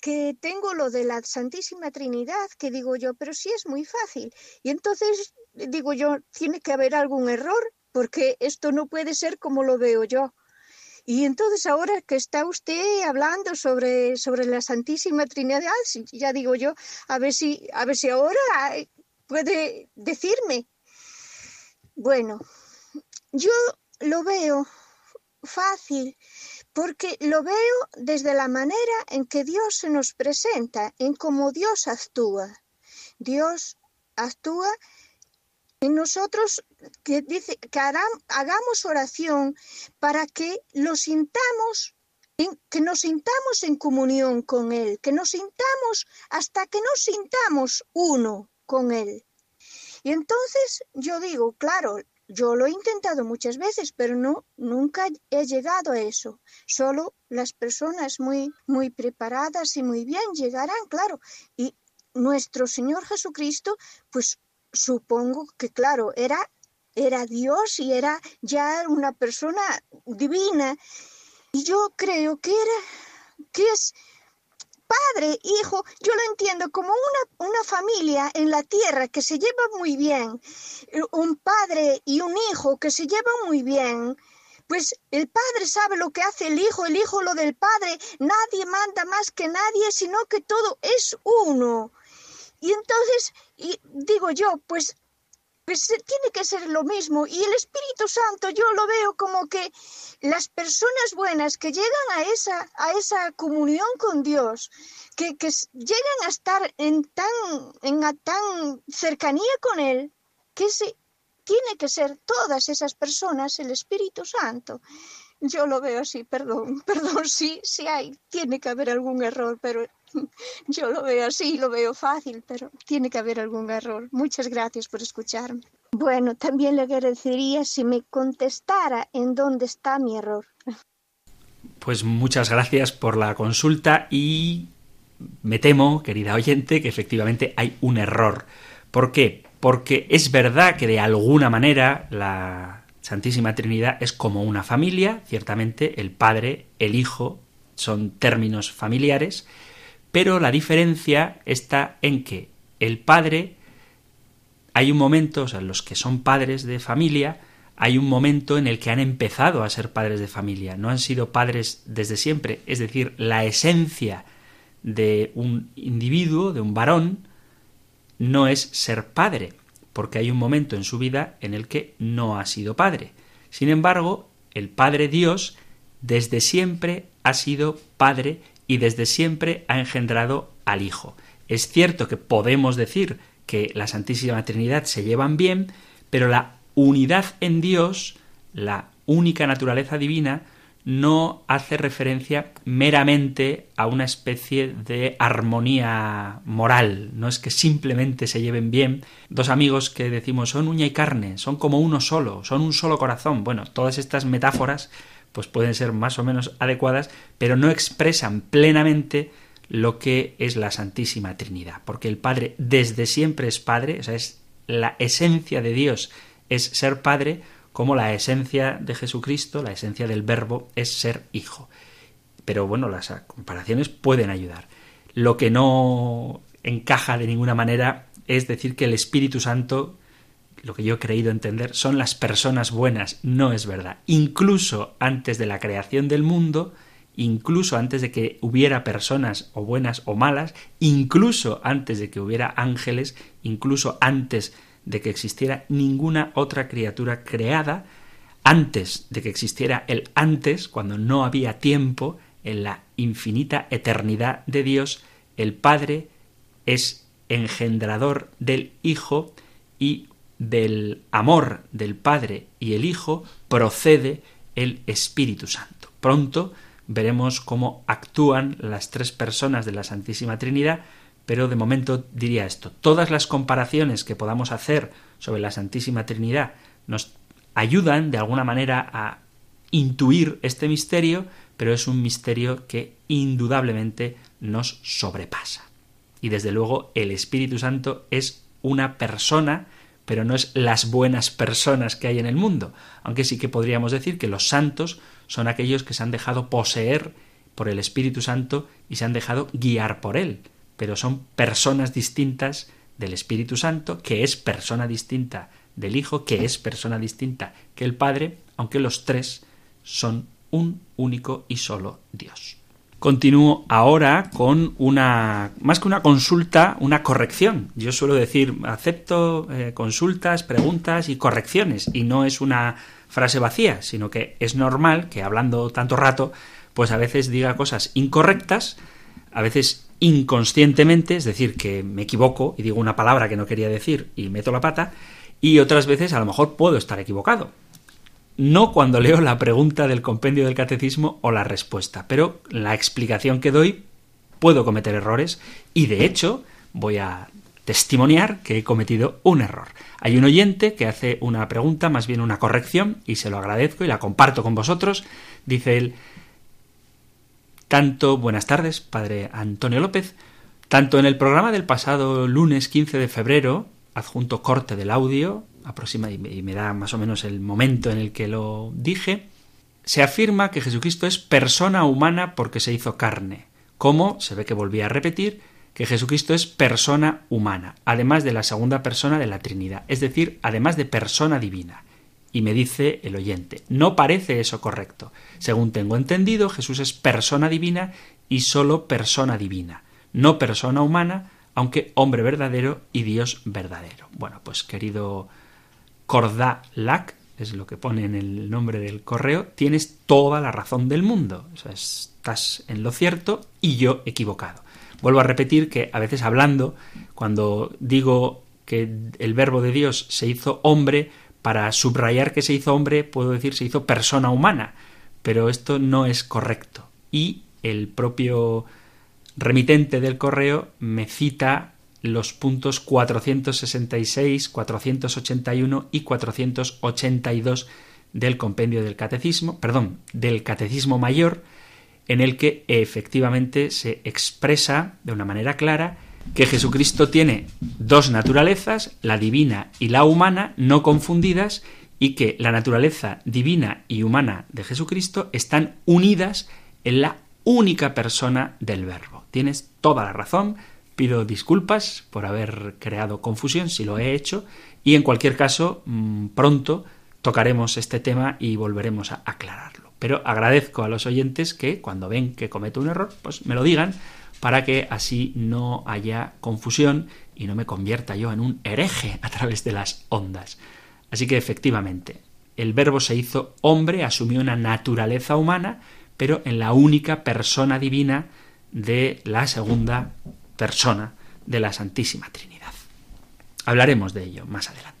que tengo lo de la Santísima Trinidad, que digo yo, pero sí es muy fácil. Y entonces digo yo, tiene que haber algún error, porque esto no puede ser como lo veo yo. Y entonces ahora que está usted hablando sobre, sobre la Santísima Trinidad, ya digo yo, a ver si, a ver si ahora puede decirme. Bueno, yo lo veo fácil porque lo veo desde la manera en que Dios se nos presenta, en cómo Dios actúa. Dios actúa en nosotros que dice que hagamos oración para que lo sintamos que nos sintamos en comunión con Él, que nos sintamos hasta que nos sintamos uno con Él. Y entonces yo digo, claro, yo lo he intentado muchas veces, pero no, nunca he llegado a eso. Solo las personas muy, muy preparadas y muy bien llegarán, claro. Y nuestro Señor Jesucristo, pues supongo que, claro, era, era Dios y era ya una persona divina. Y yo creo que era, que es padre, hijo, yo lo entiendo como una, una familia en la tierra que se lleva muy bien, un padre y un hijo que se llevan muy bien. Pues el padre sabe lo que hace el hijo, el hijo lo del padre, nadie manda más que nadie, sino que todo es uno. Y entonces, y digo yo, pues pues tiene que ser lo mismo. Y el Espíritu Santo yo lo veo como que las personas buenas que llegan a esa, a esa comunión con Dios, que, que llegan a estar en tan, en tan cercanía con Él, que se, tiene que ser todas esas personas el Espíritu Santo. Yo lo veo así, perdón, perdón, sí, sí hay, tiene que haber algún error, pero Yo lo veo así, lo veo fácil, pero tiene que haber algún error. Muchas gracias por escucharme. Bueno, también le agradecería si me contestara en dónde está mi error. Pues muchas gracias por la consulta y me temo, querida oyente, que efectivamente hay un error. ¿Por qué? Porque es verdad que de alguna manera la Santísima Trinidad es como una familia, ciertamente el Padre, el Hijo, son términos familiares, pero la diferencia está en que el Padre, hay un momento, o sea, los que son padres de familia, hay un momento en el que han empezado a ser padres de familia, no han sido padres desde siempre, es decir, la esencia de un individuo, de un varón, no es ser padre, porque hay un momento en su vida en el que no ha sido padre. Sin embargo, el Padre Dios desde siempre ha sido Padre y desde siempre ha engendrado al Hijo. Es cierto que podemos decir que la Santísima Trinidad se llevan bien, pero la unidad en Dios, la única naturaleza divina, no hace referencia meramente a una especie de armonía moral, no es que simplemente se lleven bien dos amigos que decimos son uña y carne, son como uno solo, son un solo corazón. Bueno, todas estas metáforas pues pueden ser más o menos adecuadas, pero no expresan plenamente lo que es la Santísima Trinidad, porque el Padre desde siempre es Padre, o sea, es la esencia de Dios es ser Padre, como la esencia de Jesucristo, la esencia del verbo, es ser hijo. Pero bueno, las comparaciones pueden ayudar. Lo que no encaja de ninguna manera es decir que el Espíritu Santo, lo que yo he creído entender, son las personas buenas. No es verdad. Incluso antes de la creación del mundo, incluso antes de que hubiera personas o buenas o malas, incluso antes de que hubiera ángeles, incluso antes de que existiera ninguna otra criatura creada, antes de que existiera el antes, cuando no había tiempo, en la infinita eternidad de Dios, el Padre es engendrador del Hijo y del amor del Padre y el Hijo procede el Espíritu Santo. Pronto veremos cómo actúan las tres personas de la Santísima Trinidad pero de momento diría esto. Todas las comparaciones que podamos hacer sobre la Santísima Trinidad nos ayudan de alguna manera a intuir este misterio, pero es un misterio que indudablemente nos sobrepasa. Y desde luego el Espíritu Santo es una persona, pero no es las buenas personas que hay en el mundo, aunque sí que podríamos decir que los santos son aquellos que se han dejado poseer por el Espíritu Santo y se han dejado guiar por él pero son personas distintas del Espíritu Santo, que es persona distinta del Hijo, que es persona distinta que el Padre, aunque los tres son un único y solo Dios. Continúo ahora con una, más que una consulta, una corrección. Yo suelo decir, acepto eh, consultas, preguntas y correcciones, y no es una frase vacía, sino que es normal que hablando tanto rato, pues a veces diga cosas incorrectas, a veces inconscientemente, es decir, que me equivoco y digo una palabra que no quería decir y meto la pata, y otras veces a lo mejor puedo estar equivocado. No cuando leo la pregunta del compendio del catecismo o la respuesta, pero la explicación que doy puedo cometer errores y de hecho voy a testimoniar que he cometido un error. Hay un oyente que hace una pregunta, más bien una corrección, y se lo agradezco y la comparto con vosotros. Dice él, tanto, buenas tardes, padre Antonio López, tanto en el programa del pasado lunes 15 de febrero, adjunto corte del audio, aproxima y me da más o menos el momento en el que lo dije, se afirma que Jesucristo es persona humana porque se hizo carne, como se ve que volví a repetir que Jesucristo es persona humana, además de la segunda persona de la Trinidad, es decir, además de persona divina. Y me dice el oyente, no parece eso correcto. Según tengo entendido, Jesús es persona divina y solo persona divina, no persona humana, aunque hombre verdadero y Dios verdadero. Bueno, pues querido Cordalac, es lo que pone en el nombre del correo, tienes toda la razón del mundo. O sea, estás en lo cierto y yo equivocado. Vuelvo a repetir que a veces hablando, cuando digo que el verbo de Dios se hizo hombre, para subrayar que se hizo hombre, puedo decir se hizo persona humana, pero esto no es correcto. Y el propio remitente del correo me cita los puntos 466, 481 y 482 del compendio del catecismo, perdón, del catecismo mayor, en el que efectivamente se expresa de una manera clara que Jesucristo tiene dos naturalezas, la divina y la humana, no confundidas, y que la naturaleza divina y humana de Jesucristo están unidas en la única persona del Verbo. Tienes toda la razón, pido disculpas por haber creado confusión si lo he hecho, y en cualquier caso, mm, pronto tocaremos este tema y volveremos a aclararlo. Pero agradezco a los oyentes que cuando ven que cometo un error, pues me lo digan para que así no haya confusión y no me convierta yo en un hereje a través de las ondas. Así que efectivamente, el verbo se hizo hombre, asumió una naturaleza humana, pero en la única persona divina de la segunda persona de la Santísima Trinidad. Hablaremos de ello más adelante.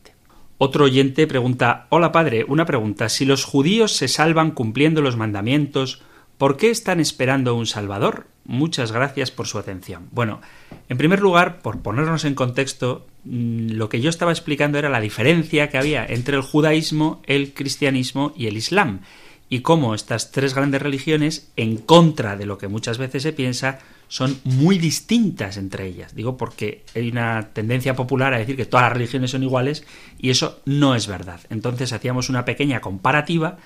Otro oyente pregunta, Hola padre, una pregunta, si los judíos se salvan cumpliendo los mandamientos, ¿por qué están esperando un Salvador? Muchas gracias por su atención. Bueno, en primer lugar, por ponernos en contexto, mm, lo que yo estaba explicando era la diferencia que había entre el judaísmo, el cristianismo y el islam, y cómo estas tres grandes religiones, en contra de lo que muchas veces se piensa, son muy distintas entre ellas. Digo porque hay una tendencia popular a decir que todas las religiones son iguales y eso no es verdad. Entonces hacíamos una pequeña comparativa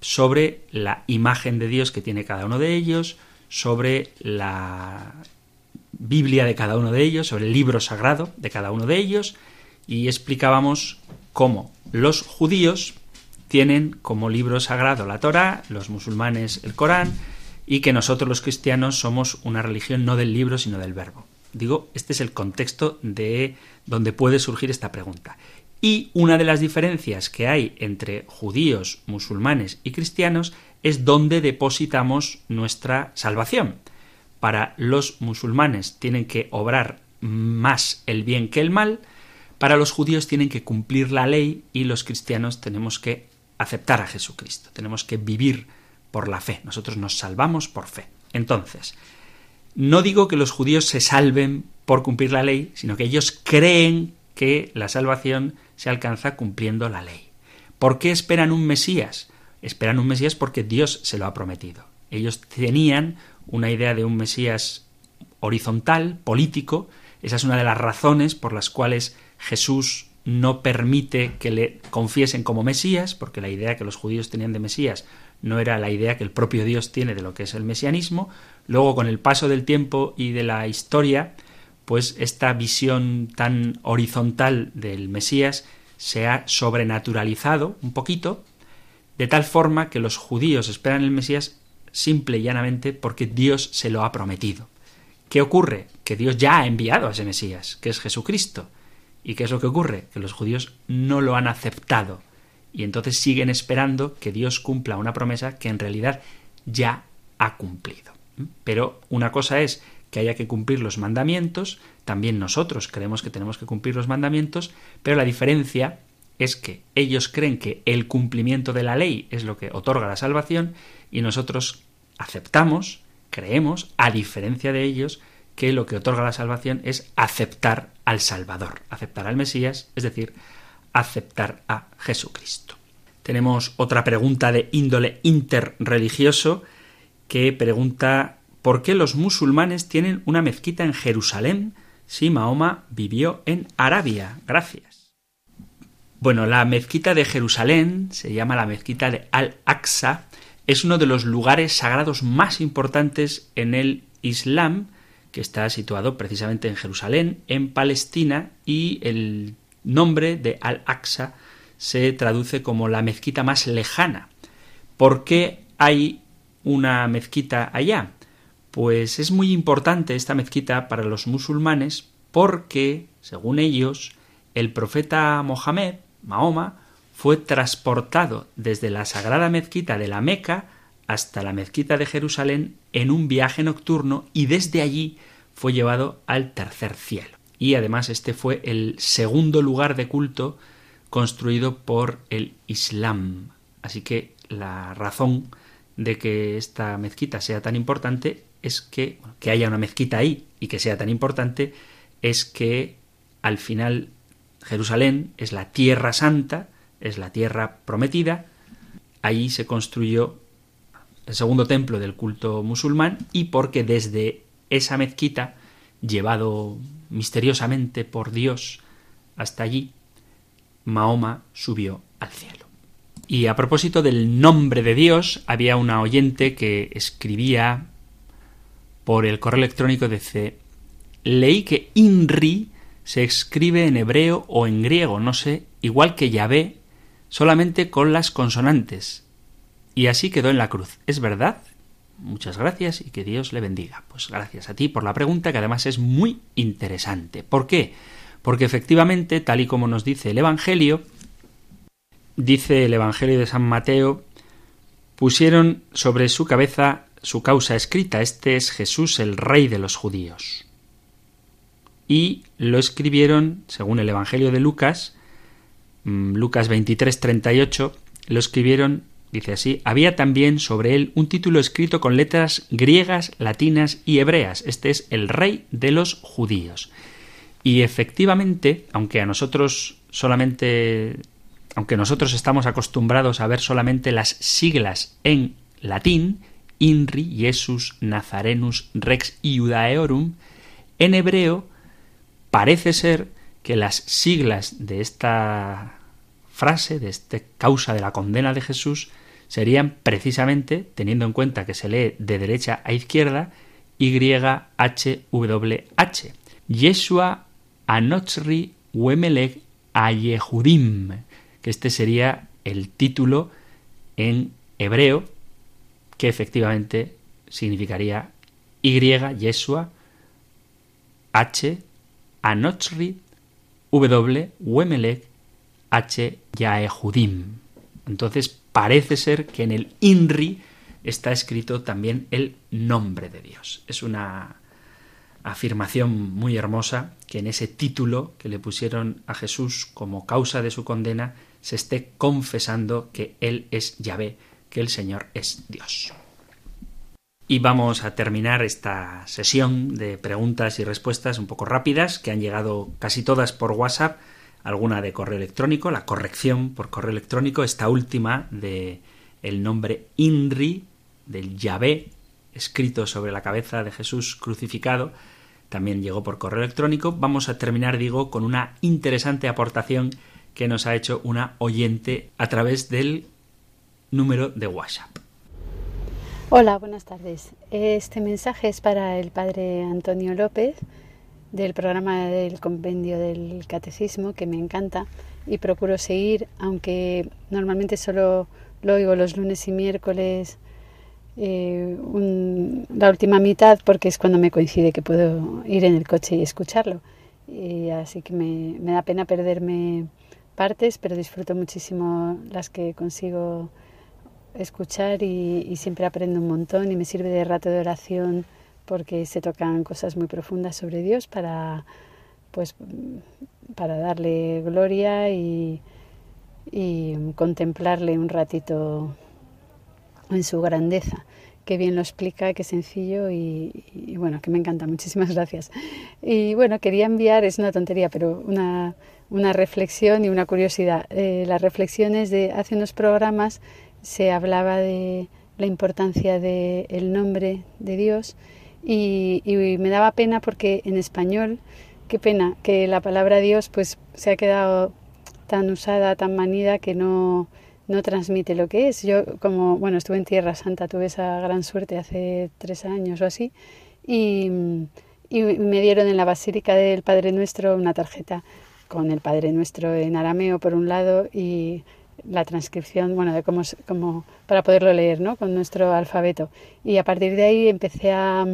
sobre la imagen de Dios que tiene cada uno de ellos, sobre la Biblia de cada uno de ellos, sobre el libro sagrado de cada uno de ellos, y explicábamos cómo los judíos tienen como libro sagrado la Torah, los musulmanes el Corán, y que nosotros los cristianos somos una religión no del libro, sino del verbo. Digo, este es el contexto de donde puede surgir esta pregunta. Y una de las diferencias que hay entre judíos, musulmanes y cristianos es donde depositamos nuestra salvación. Para los musulmanes tienen que obrar más el bien que el mal, para los judíos tienen que cumplir la ley y los cristianos tenemos que aceptar a Jesucristo, tenemos que vivir por la fe, nosotros nos salvamos por fe. Entonces, no digo que los judíos se salven por cumplir la ley, sino que ellos creen que la salvación se alcanza cumpliendo la ley. ¿Por qué esperan un Mesías? esperan un Mesías porque Dios se lo ha prometido. Ellos tenían una idea de un Mesías horizontal, político, esa es una de las razones por las cuales Jesús no permite que le confiesen como Mesías, porque la idea que los judíos tenían de Mesías no era la idea que el propio Dios tiene de lo que es el mesianismo. Luego, con el paso del tiempo y de la historia, pues esta visión tan horizontal del Mesías se ha sobrenaturalizado un poquito de tal forma que los judíos esperan el Mesías simple y llanamente porque Dios se lo ha prometido. ¿Qué ocurre? Que Dios ya ha enviado a ese Mesías, que es Jesucristo. ¿Y qué es lo que ocurre? Que los judíos no lo han aceptado y entonces siguen esperando que Dios cumpla una promesa que en realidad ya ha cumplido. Pero una cosa es que haya que cumplir los mandamientos, también nosotros creemos que tenemos que cumplir los mandamientos, pero la diferencia es que ellos creen que el cumplimiento de la ley es lo que otorga la salvación y nosotros aceptamos, creemos, a diferencia de ellos, que lo que otorga la salvación es aceptar al Salvador, aceptar al Mesías, es decir, aceptar a Jesucristo. Tenemos otra pregunta de índole interreligioso que pregunta ¿por qué los musulmanes tienen una mezquita en Jerusalén si Mahoma vivió en Arabia? Gracias. Bueno, la mezquita de Jerusalén, se llama la mezquita de Al-Aqsa, es uno de los lugares sagrados más importantes en el Islam, que está situado precisamente en Jerusalén, en Palestina, y el nombre de Al-Aqsa se traduce como la mezquita más lejana. ¿Por qué hay una mezquita allá? Pues es muy importante esta mezquita para los musulmanes porque, según ellos, el profeta Mohammed, Mahoma fue transportado desde la sagrada mezquita de la Meca hasta la mezquita de Jerusalén en un viaje nocturno y desde allí fue llevado al tercer cielo. Y además este fue el segundo lugar de culto construido por el Islam. Así que la razón de que esta mezquita sea tan importante es que, que haya una mezquita ahí y que sea tan importante, es que al final Jerusalén es la tierra santa, es la tierra prometida, allí se construyó el segundo templo del culto musulmán y porque desde esa mezquita, llevado misteriosamente por Dios hasta allí, Mahoma subió al cielo. Y a propósito del nombre de Dios, había una oyente que escribía por el correo electrónico de leí que Inri se escribe en hebreo o en griego, no sé, igual que Yahvé, solamente con las consonantes. Y así quedó en la cruz. ¿Es verdad? Muchas gracias y que Dios le bendiga. Pues gracias a ti por la pregunta que además es muy interesante. ¿Por qué? Porque efectivamente, tal y como nos dice el Evangelio, dice el Evangelio de San Mateo, pusieron sobre su cabeza su causa escrita, este es Jesús el rey de los judíos. Y lo escribieron, según el Evangelio de Lucas, mm, Lucas 23, 38, lo escribieron, dice así, había también sobre él un título escrito con letras griegas, latinas y hebreas. Este es el rey de los judíos. Y efectivamente, aunque a nosotros solamente aunque nosotros estamos acostumbrados a ver solamente las siglas en latín, INRI, Jesus, Nazarenus, Rex Iudaeorum, en hebreo parece ser que las siglas de esta frase, de esta causa de la condena de Jesús, serían precisamente, teniendo en cuenta que se lee de derecha a izquierda, YHWH. Yeshua Anochri Wemelech Ayehudim, que este sería el título en hebreo que efectivamente significaría Y, Yeshua, H, Anochri, W, Wemelech, H, Yaehudim. Entonces parece ser que en el INRI está escrito también el nombre de Dios. Es una afirmación muy hermosa que en ese título que le pusieron a Jesús como causa de su condena se esté confesando que Él es Yahvé, que el Señor es Dios. Y vamos a terminar esta sesión de preguntas y respuestas un poco rápidas, que han llegado casi todas por WhatsApp, alguna de correo electrónico, la corrección por correo electrónico, esta última de el nombre INRI, del Yahvé, escrito sobre la cabeza de Jesús crucificado, también llegó por correo electrónico. Vamos a terminar, digo, con una interesante aportación que nos ha hecho una oyente a través del número de WhatsApp. Hola, buenas tardes. Este mensaje es para el padre Antonio López del programa del compendio del catecismo que me encanta y procuro seguir, aunque normalmente solo lo oigo los lunes y miércoles eh, la última mitad porque es cuando me coincide que puedo ir en el coche y escucharlo. Y así que me, me da pena perderme partes, pero disfruto muchísimo las que consigo escuchar y, siempre aprendo un montón y me sirve de rato de oración porque se tocan cosas muy profundas sobre Dios para pues para darle gloria y, y contemplarle un ratito en su grandeza. Qué bien lo explica, qué sencillo y, bueno, que me encanta. Muchísimas gracias. Y bueno, quería enviar, es una tontería, pero una, una reflexión y una curiosidad. Eh, las reflexiones de hace unos programas se hablaba de la importancia del nombre de Dios y, me daba pena porque en español, qué pena que la palabra Dios pues se ha quedado tan usada, tan manida que no, no transmite lo que es. Yo como, bueno, estuve en Tierra Santa, tuve esa gran suerte hace tres años o así y, y me dieron en la Basílica del Padre Nuestro una tarjeta con el Padre Nuestro en arameo por un lado y la transcripción, bueno, de cómo, cómo, para poderlo leer, ¿no? Con nuestro alfabeto. Y a partir de ahí empecé a,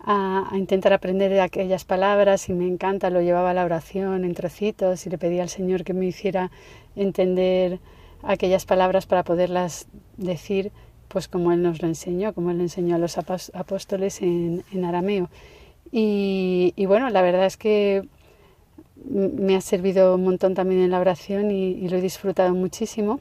a, intentar aprender aquellas palabras y me encanta, lo llevaba a la oración en trocitos y le pedía al Señor que me hiciera entender aquellas palabras para poderlas decir pues como Él nos lo enseñó, como Él enseñó a los apóstoles en, en arameo. Y, bueno, la verdad es que me ha servido un montón también en la oración y, lo he disfrutado muchísimo.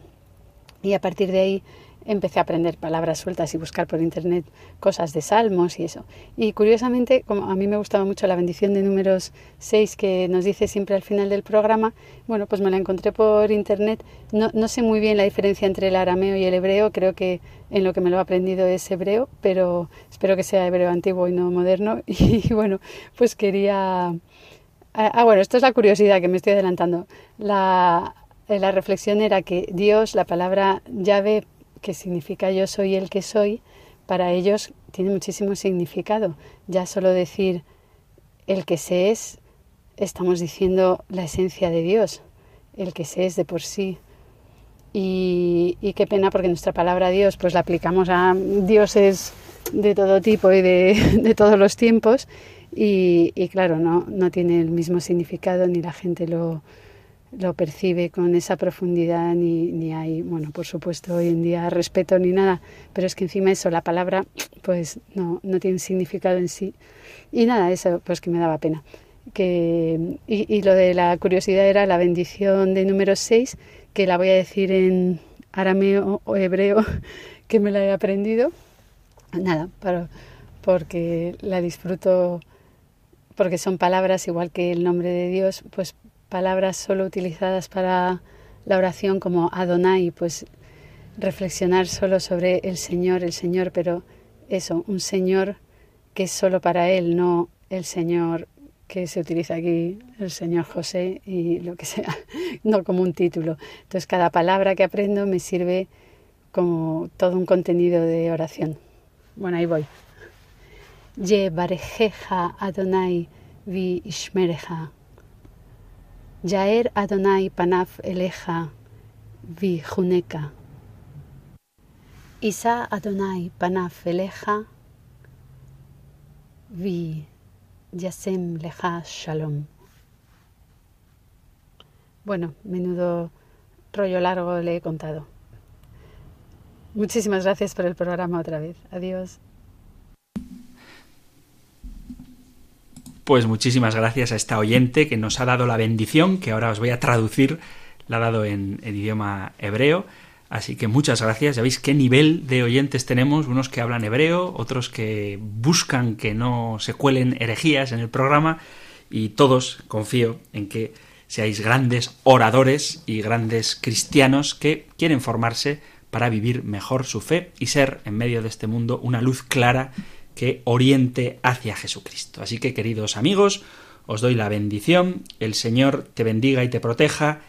Y a partir de ahí empecé a aprender palabras sueltas y buscar por internet cosas de salmos y eso. Y curiosamente, como a mí me gustaba mucho la bendición de números 6 que nos dice siempre al final del programa, bueno, pues me la encontré por internet. No, no sé muy bien la diferencia entre el arameo y el hebreo, creo que en lo que me lo he aprendido es hebreo, pero espero que sea hebreo antiguo y no moderno. Y bueno, pues quería... Ah, ah bueno, esto es la curiosidad que me estoy adelantando. La, la reflexión era que Dios, la palabra llave, que significa yo soy el que soy, para ellos tiene muchísimo significado. Ya solo decir el que se es, estamos diciendo la esencia de Dios, el que se es de por sí. Y, qué pena porque nuestra palabra Dios pues la aplicamos a dioses de todo tipo y de todos los tiempos y, claro, no, no tiene el mismo significado ni la gente lo, lo percibe con esa profundidad ni, ni hay, bueno, por supuesto hoy en día respeto ni nada, pero es que encima eso, la palabra, pues no, no tiene significado en sí. Y nada, eso pues que me daba pena. Que, y, y lo de la curiosidad era la bendición de número 6, que la voy a decir en arameo o hebreo, que me la he aprendido. Nada, para, porque la disfruto, porque son palabras igual que el nombre de Dios, pues palabras solo utilizadas para la oración como Adonai, pues reflexionar solo sobre el Señor, el Señor, pero eso, un Señor que es solo para Él, no el Señor que se utiliza aquí, el Señor José y lo que sea, no como un título. Entonces cada palabra que aprendo me sirve como todo un contenido de oración. Bueno, ahí voy. Ye barejeja Adonai vi ishmereja. Yaer Adonai Panaf Eleja Vijuneka. Isa Adonai Panaf Eleja Vi Yasem Leja Shalom. Bueno, menudo rollo largo le he contado. Muchísimas gracias por el programa otra vez. Adiós. Pues muchísimas gracias a esta oyente que nos ha dado la bendición, que ahora os voy a traducir, la ha dado en, idioma hebreo. Así que muchas gracias. Ya veis qué nivel de oyentes tenemos, unos que hablan hebreo, otros que buscan que no se cuelen herejías en el programa y todos confío en que seáis grandes oradores y grandes cristianos que quieren formarse para vivir mejor su fe y ser en medio de este mundo una luz clara que oriente hacia Jesucristo. Así que, queridos amigos, os doy la bendición, el Señor te bendiga y te proteja,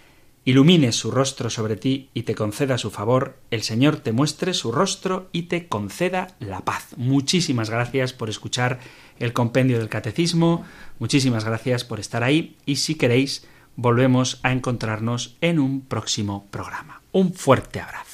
ilumine su rostro sobre ti y te conceda su favor, el Señor te muestre su rostro y te conceda la paz. Muchísimas gracias por escuchar el compendio del catecismo, muchísimas gracias por estar ahí y si queréis volvemos a encontrarnos en un próximo programa. Un fuerte abrazo.